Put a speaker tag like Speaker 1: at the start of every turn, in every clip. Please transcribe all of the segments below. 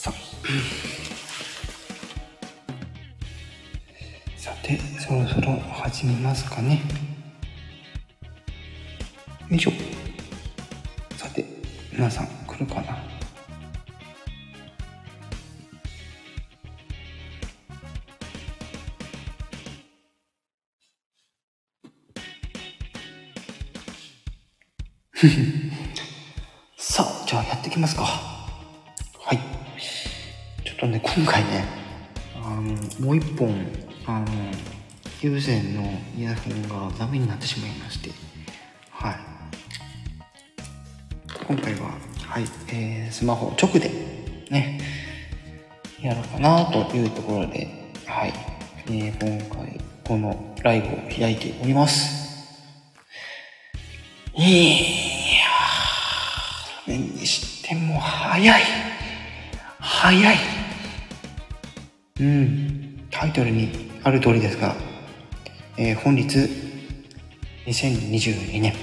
Speaker 1: ささてそろそろ始めますかね。よいしょ。さて皆さん来るかな。さあじゃあやっていきますか。とね今回ねあのもう一本あの有線のイヤホンがダメになってしまいましてはい今回ははい、えー、スマホ直でねやろうかなというところではい、えー、今回このライブを開いておりますいやー、それにしても早い。早い。うん、タイトルにある通りですが、えー本日、2022年、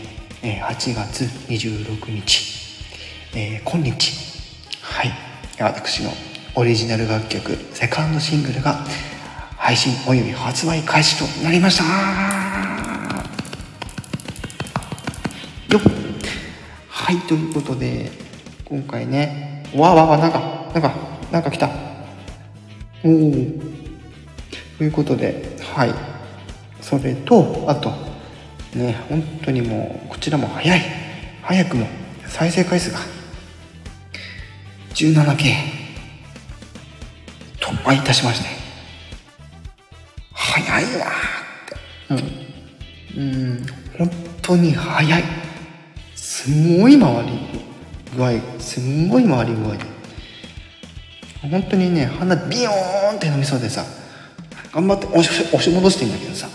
Speaker 1: えー8月26日、えー今日、はい、私のオリジナル楽曲、セカンドシングルが配信および発売開始となりました。よっ。はいということで今回ねわあわあわあなんかなんかなんか来た。おおということではい。それとあとね本当にもうこちらも早い。早くも再生回数が 17K 突破いたしまして。早いなって。うん。うん。本当に早い。すんごい回り具合すんごい回り具合で。本当にね鼻ビヨーンって飲みそうでさ頑張って押し押し戻してんだけどさ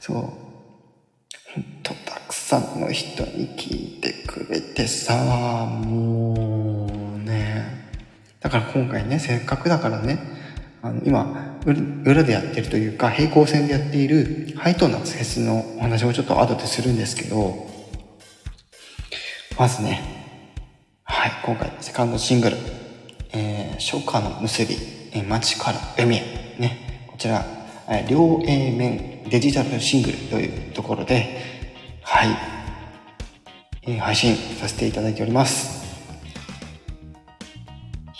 Speaker 1: そう。本当たくさんの人に聞いてくれてさもうね。だから今回ねせっかくだからねあの今裏でやってるというか平行線でやっているハイトーンなフェスのお話をちょっと後でするんですけどまずね、はい、今回、セカンドシングル、初夏の結び、えー、街から海へ、ね、こちら、えー両 A 面デジタルシングルというところで、はい、えー配信させていただいております。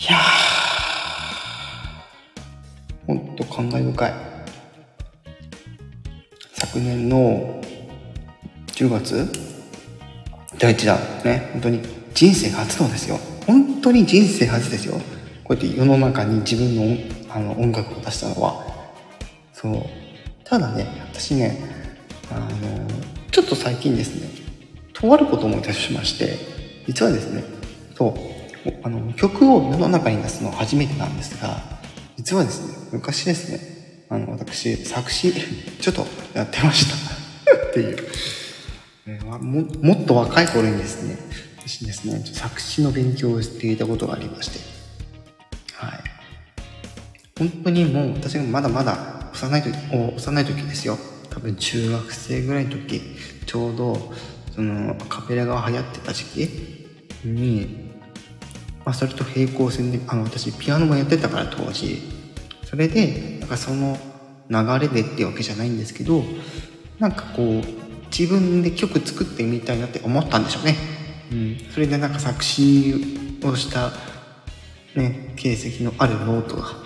Speaker 1: いやー、ほんと感慨深い。昨年の10月第一弾ね本当に人生初のですよ本当に人生初ですよこうやって世の中に自分の音あの音楽を出したのはそう。ただね私ねあのちょっと最近ですねとあることを思い出しまして実はですねそうあの曲を世の中に出すのは初めてなんですが実はですね昔ですねあの私作詞ちょっとやってました。っていう。えーももっと若い頃にですね私ですね作詞の勉強をしていたことがありまして。本当にもう私がまだまだ幼い時お幼い時ですよ。多分中学生ぐらいの時ちょうどそのアカペラが流行ってた時期に、まあ、それと並行線であの私ピアノもやってたから当時。それでなんかその流れでっていうわけじゃないんですけどなんかこう自分で曲作ってみたいなって思ったんでしょうね、うん、それでなんか作詞をしたね形跡のあるノートが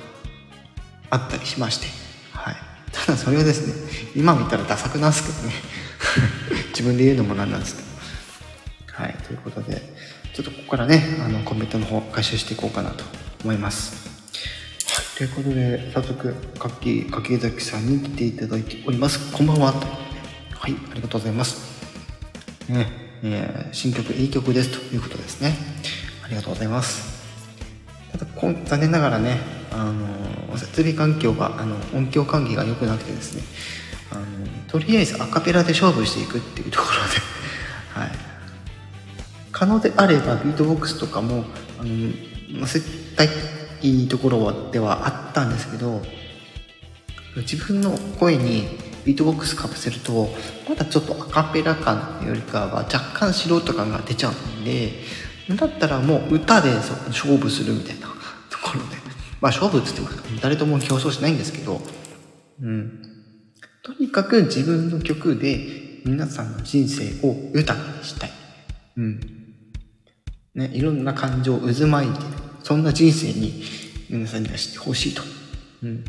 Speaker 1: あったりしまして。はい。ただそれはですね今見たらダサくなんですけどね。自分で言うのもなんなんですけど。はい。ということでちょっとここからねあのコメントの方回収していこうかなと思います。ということで早速柿柿崎さんに来ていただいております。こんばんは。はい。ありがとうございます。ね。えー新曲いい曲です。ということですね。ありがとうございます。ただ残念ながらね、あの設備環境があの音響管理が良くなくてですねあのとりあえずアカペラで勝負していくっていうところで、はい、可能であればビートボックスとかもあの載せたいところではあったんですけど自分の声にビートボックスかぶせるとまだちょっとアカペラ感よりかは若干素人感が出ちゃうんでだったらもう歌で勝負するみたいなところで。まあ勝負っつっても誰とも競争しないんですけどうん。とにかく自分の曲で皆さんの人生を豊かにしたい。うん。ねいろんな感情を渦巻いてるそんな人生に皆さんには知ってほしいと。うん。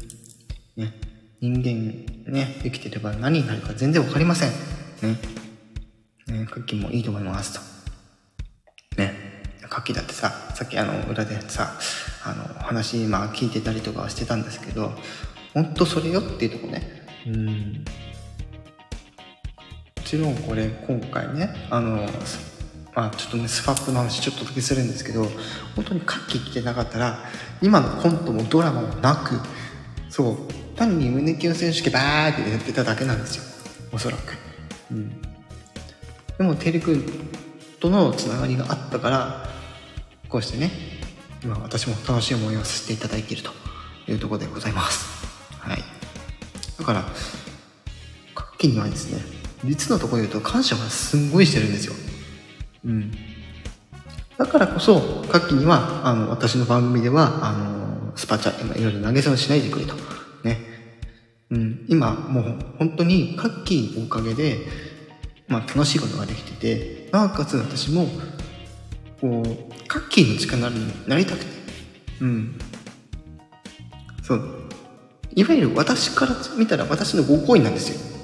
Speaker 1: ね人間ね生きてれば何になるか全然わかりません。ね。ね、カッキもいいと思いますと。ね。カキだってさ、さっきあの、裏でさ、あの、話今聞いてたりとかはしてたんですけど、ほんとそれよっていうとこね。うん。もちろんこれ今回ね、あの、まあちょっとね、スファップの話ちょっとだけするんですけど、本当にカッキー来てなかったら、今のコントもドラマもなく、そう、単に胸キュン選手権バーってやってただけなんですよ。おそらく。うん。でもテレ君とのつながりがあったからこうしてね今私も楽しい思いをさせていただいているというところでございます。はい。だから各期にはですね実のところ言うと感謝はすんごいしてるんですよ。うん。だからこそ各期にはあの私の番組ではあのスパチャ今いろいろ投げ銭をしないでくれと。ね。うん。今もう本当に各期のおかげでまあ、楽しいことができててなおかつ私もこうカッキーの力になりたくて。うん。そう。いわゆる私から見たら私のご好意なんですよ。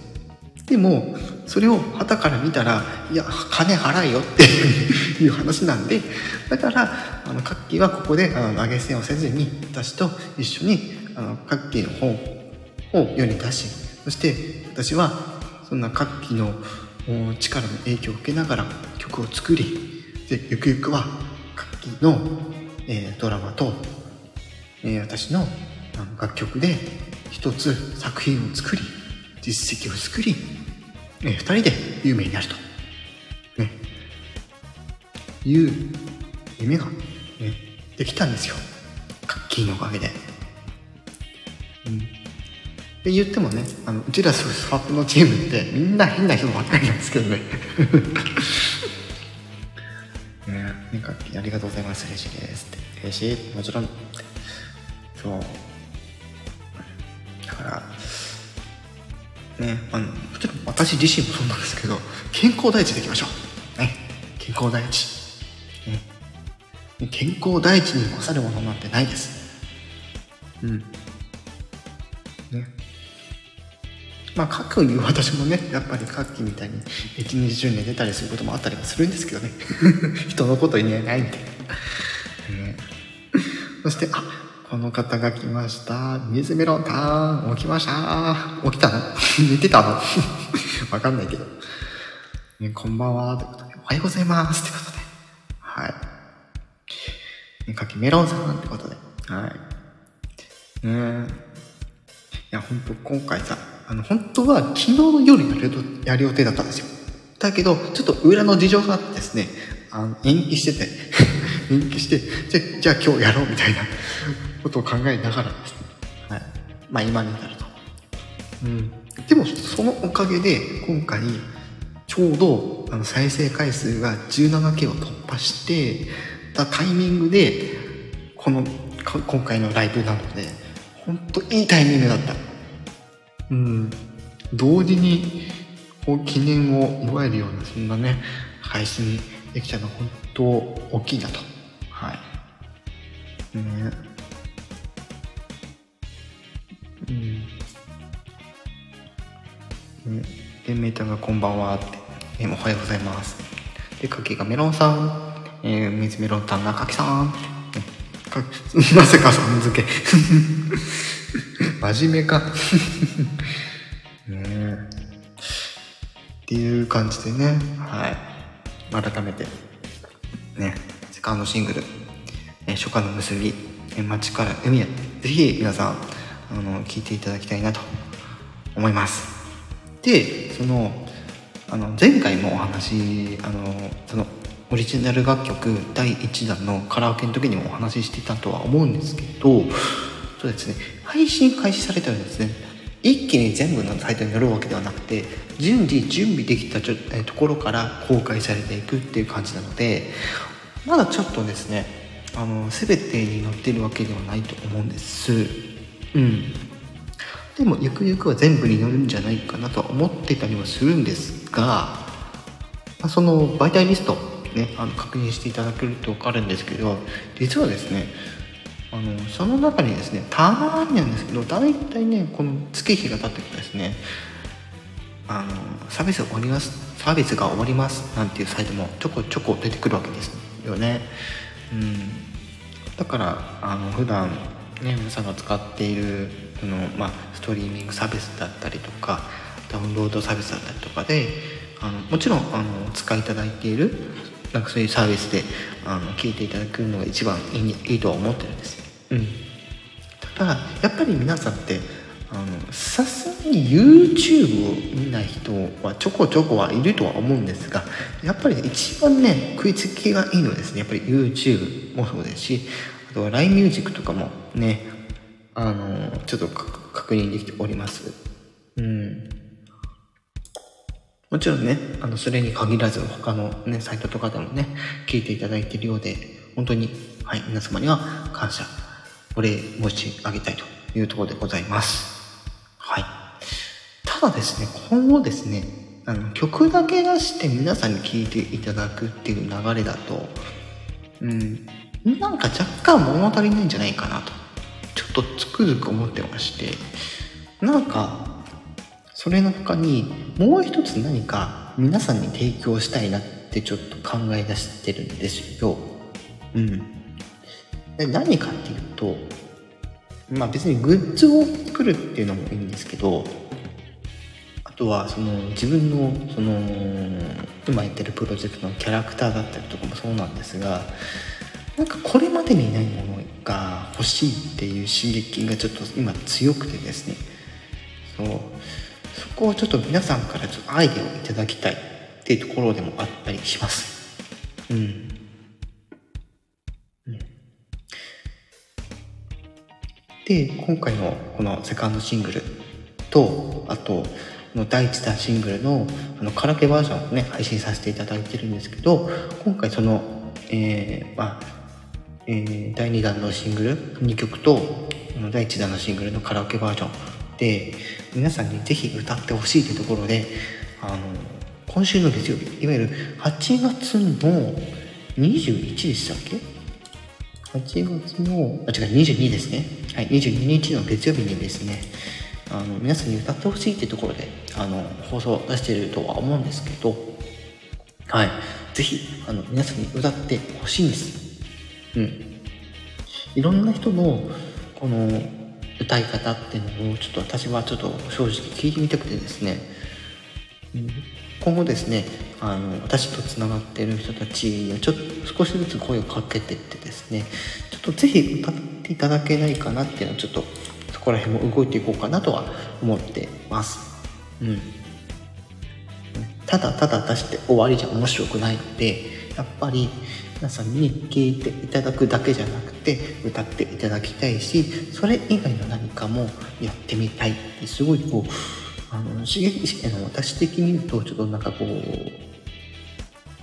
Speaker 1: でもそれを旗から見たらいや金払えよって いう話なんで。だからあのカッキーはここであの投げ銭をせずに私と一緒にあのカッキーの本を世に出しそして私はそんなカッキーの力の影響を受けながら曲を作りでゆくゆくは楽器の、えー、ドラマと、えー、私の楽曲で一つ作品を作り実績を作り、えー、二人で有名になると、ね、いう夢が、ね、できたんですよ。楽器のおかげで。うん。って言ってもねあのうちらスワップのチームってみんな変な人ばっかりなんですけどね。かありがとうございます嬉しいですって。嬉しいもちろん。そう。だからねあのもちろん私自身もそうなんですけど健康第一でいきましょう。ね。健康第一、ね、健康第一に勝るものなんてないです。うん。ね。まあ、各いう 私もねやっぱり各期みたいに一日中寝てたりすることもあったりもするんですけどね。人のこと言えないんで、ね、そしてあこの方が来ました。水メロンタン起きました。起きたの？寝てたの？わかんないけど、ね、こんばんはということで。おはようございますってことで。はい。ねかきメロンさんってことで。はい。ね。いや本当今回さあの、本当は昨日の夜やるやる予定だったんですよ。だけど、ちょっと裏の事情があってですね、あの延期してて、延期して、じゃ、じゃあ今日やろうみたいな ことを考えながらですね、はい。まあ今になると。うん。でも、そのおかげで、今回、ちょうど、あの、再生回数が 17K を突破してたタイミングで、この、今回のライブなので、本当いいタイミングだった。うん、同時にこう記念を祝えるようなそんなね配信できたのは本当大きいなと。はい。ね。うん。ね。でメーターがこんばんはって、えおはようございます。でかけがメロンさん、えー、水メロンタンなかきさん、なぜ かさん付け。真面目か。ねっていう感じでね。はい。改めて。ね。セカンドシングル「初夏の結び。街から海へ」ぜひ皆さんあの聴いていただきたいなと思います。でそのあの前回もお話あのそのオリジナル楽曲第1弾のカラオケの時にもお話ししてたとは思うんですけどそうですね配信開始されたらですね。一気に全部のサイトに載るわけではなくて順次準備できたちょところから公開されていくっていう感じなのでまだちょっとですねあの全てに載ってるわけではないと思うんです。うん。でもゆくゆくは全部に載るんじゃないかなとは思ってたりはするんですが、ま、その媒体リストねあの確認していただけると分かるんですけど実はですねあのその中にですねたまになんですけど大体ねこの月日が経ってくとですねあのサービスが終わりますサービスが終わりますなんていうサイトもちょこちょこ出てくるわけですよね。うん。だからあの普段ね皆さんが使っているその、まあ、ストリーミングサービスだったりとかダウンロードサービスだったりとかであのもちろんあの使いいただいているなんかそういうサービスであの聞いていただくのが一番いいいいとは思ってるんですうん。ただやっぱり皆さんってあのさすがに YouTube を見ない人はちょこちょこはいるとは思うんですがやっぱり一番ね食いつきがいいのはですね。やっぱり YouTube もそうですしあとは LINE ミュージックとかもねあのちょっと確認できておりますもちろんねあのそれに限らず他のねサイトとかでもね聞いていただいているようで本当にはい皆様には感謝お礼申し上げたいというところでございます。はい。ただですね、今後ですね、あの曲だけ出して皆さんに聴いていただくっていう流れだと、うん、なんか若干物足りないんじゃないかなと、ちょっとつくづく思ってまして、なんか、それの他にもう一つ何か皆さんに提供したいなってちょっと考え出してるんですよ。うん。で何かっていうとまあ別にグッズを作るっていうのもいいんですけどあとはその自分のその今やってるプロジェクトのキャラクターだったりとかもそうなんですがなんかこれまでにないものが欲しいっていう刺激がちょっと今強くてですねそうそこをちょっと皆さんからちょっとアイデアをいただきたいっていうところでもあったりします。うん。で今回のこのセカンドシングルとあとの第1弾シングルのあのカラオケバージョンをね配信させていただいてるんですけど今回その、えー、まあえー、第2弾のシングル2曲と第1弾のシングルのカラオケバージョンで皆さんにぜひ歌ってほしいというところであの今週の月曜日いわゆる8月の21でしたっけ？8月の、あ、違う、22ですね。はい、22日の月曜日にですね、あの、皆さんに歌ってほしいっていうところで、あの、放送を出してるとは思うんですけど、はい、ぜひ、あの、皆さんに歌ってほしいんです。うん。いろんな人の、この、歌い方っていうのを、ちょっと私はちょっと正直聞いてみたくてですね、今後ですねあの私とつながってる人たちにちょっと少しずつ声をかけてってですねちょっと是非歌っていただけないかなっていうのはちょっとそこら辺も動いていこうかなとは思ってます。うん。ただただ出して終わりじゃ面白くないのでやっぱり皆さんに聴いていただくだけじゃなくて歌っていただきたいしそれ以外の何かもやってみたいってすごいこうあの刺激あの私的に言うとちょっとなんかこう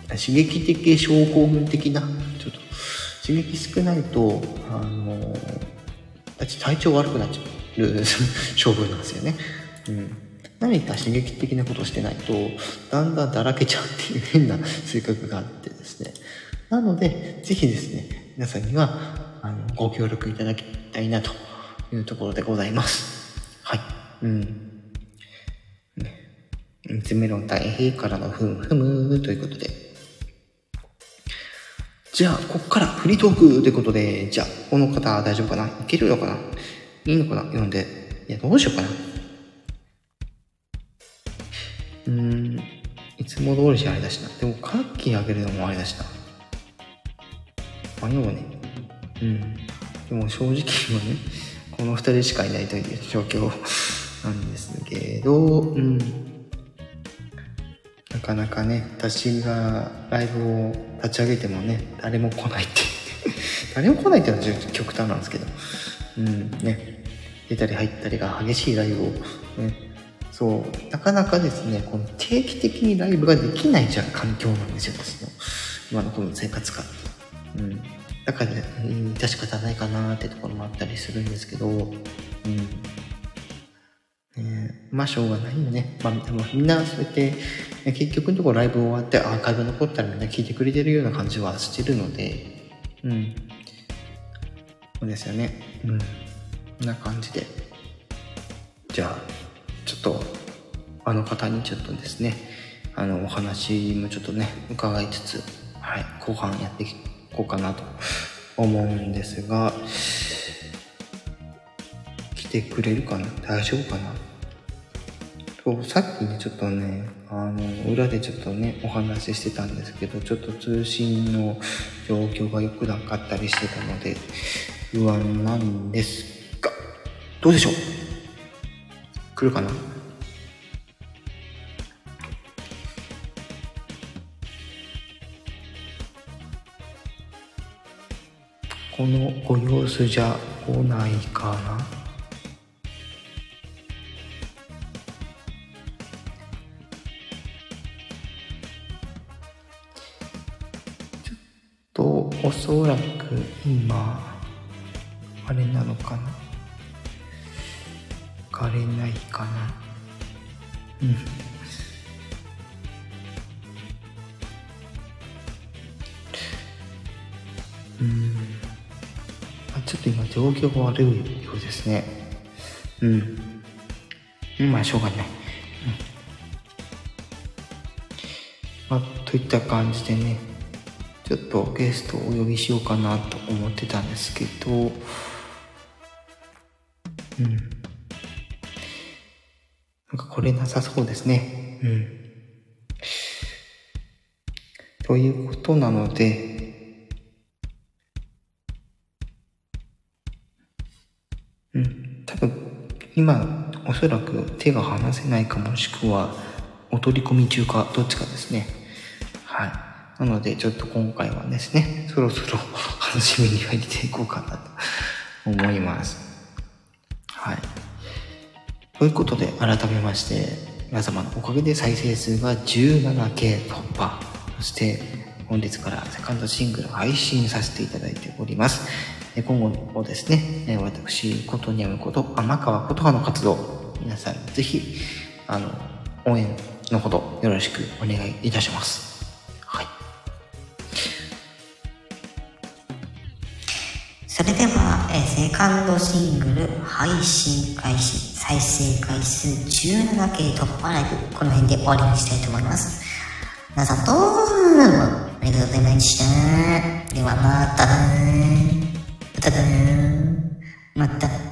Speaker 1: 刺激的症候群的なちょっと刺激少ないとあの私体調悪くなっちゃう 性分なんですよね。うん何か刺激的なことしてないとだんだんだらけちゃうっていう変な 性格があってですね。なので是非ですね皆さんにはあのご協力いただきたいなというところでございます。はい。うん。三つ目の大平からのふむふむということで。じゃあ、こっからフリートークということで、じゃあ、この方大丈夫かな？いけるのかな？いいのかな？読んで。いや、どうしようかな。うん、いつも通りじゃあれだしな。でも、カッキーあげるのもあれだしな。あ、でもね。うん。でも正直はね、この二人しかいないという状況なんですけど、うん。なかなかね私がライブを立ち上げてもね誰も来ないって 誰も来ないっていうのは極端なんですけどうんね出たり入ったりが激しいライブをねそうなかなかですねこの定期的にライブができないじゃん環境なんですよ私の今のこの生活感うんだから、ね、致し方ないかなってところもあったりするんですけど、うん。ね、まあ、しょうがないよね。まあ、でもみんなそうやって、結局のところライブ終わってアーカイブ残ったらみんな聞いてくれてるような感じはしてるので、うん。そうですよね。うん。こんな感じで。じゃあ、ちょっと、あの方にちょっとですね、あの、お話もちょっとね、伺いつつ、はい、後半やっていこうかなと思うんですが、来てくれるかな？大丈夫かな？そうさっきね、ちょっとね、あの、裏でちょっとね、お話ししてたんですけど、ちょっと通信の状況が良くなかったりしてたので、不安なんですが、どうでしょう？来るかな？このご様子じゃ来ないかな？ちょっとおそらく今あれなのかな？かれないかな。うん。うん。ちょっと今状況が悪いようですね。うん。まあしょうがない、うん。まあ、といった感じでねちょっとゲストをお呼びしようかなと思ってたんですけど。うん。これなさそうですね。うん。ということなので今おそらく手が離せないかもしくはお取り込み中かどっちかですね。はい。なのでちょっと今回はですねそろそろ 楽しみに入っていこうかなと思います。はいということで改めまして皆様のおかげで再生数が 17K 突破そして本日からセカンドシングル配信させていただいております今後もですね、私、ことにゃむこと、天川琴葉の活動、皆さんぜひ、あの、応援のほどよろしくお願いいたします。はい。
Speaker 2: それでは、えセカンドシングル配信開始、再生回数 17K 突破ライブ、この辺で終わりにしたいと思います。皆さんどうもありがとうございました。ではまたまたまた。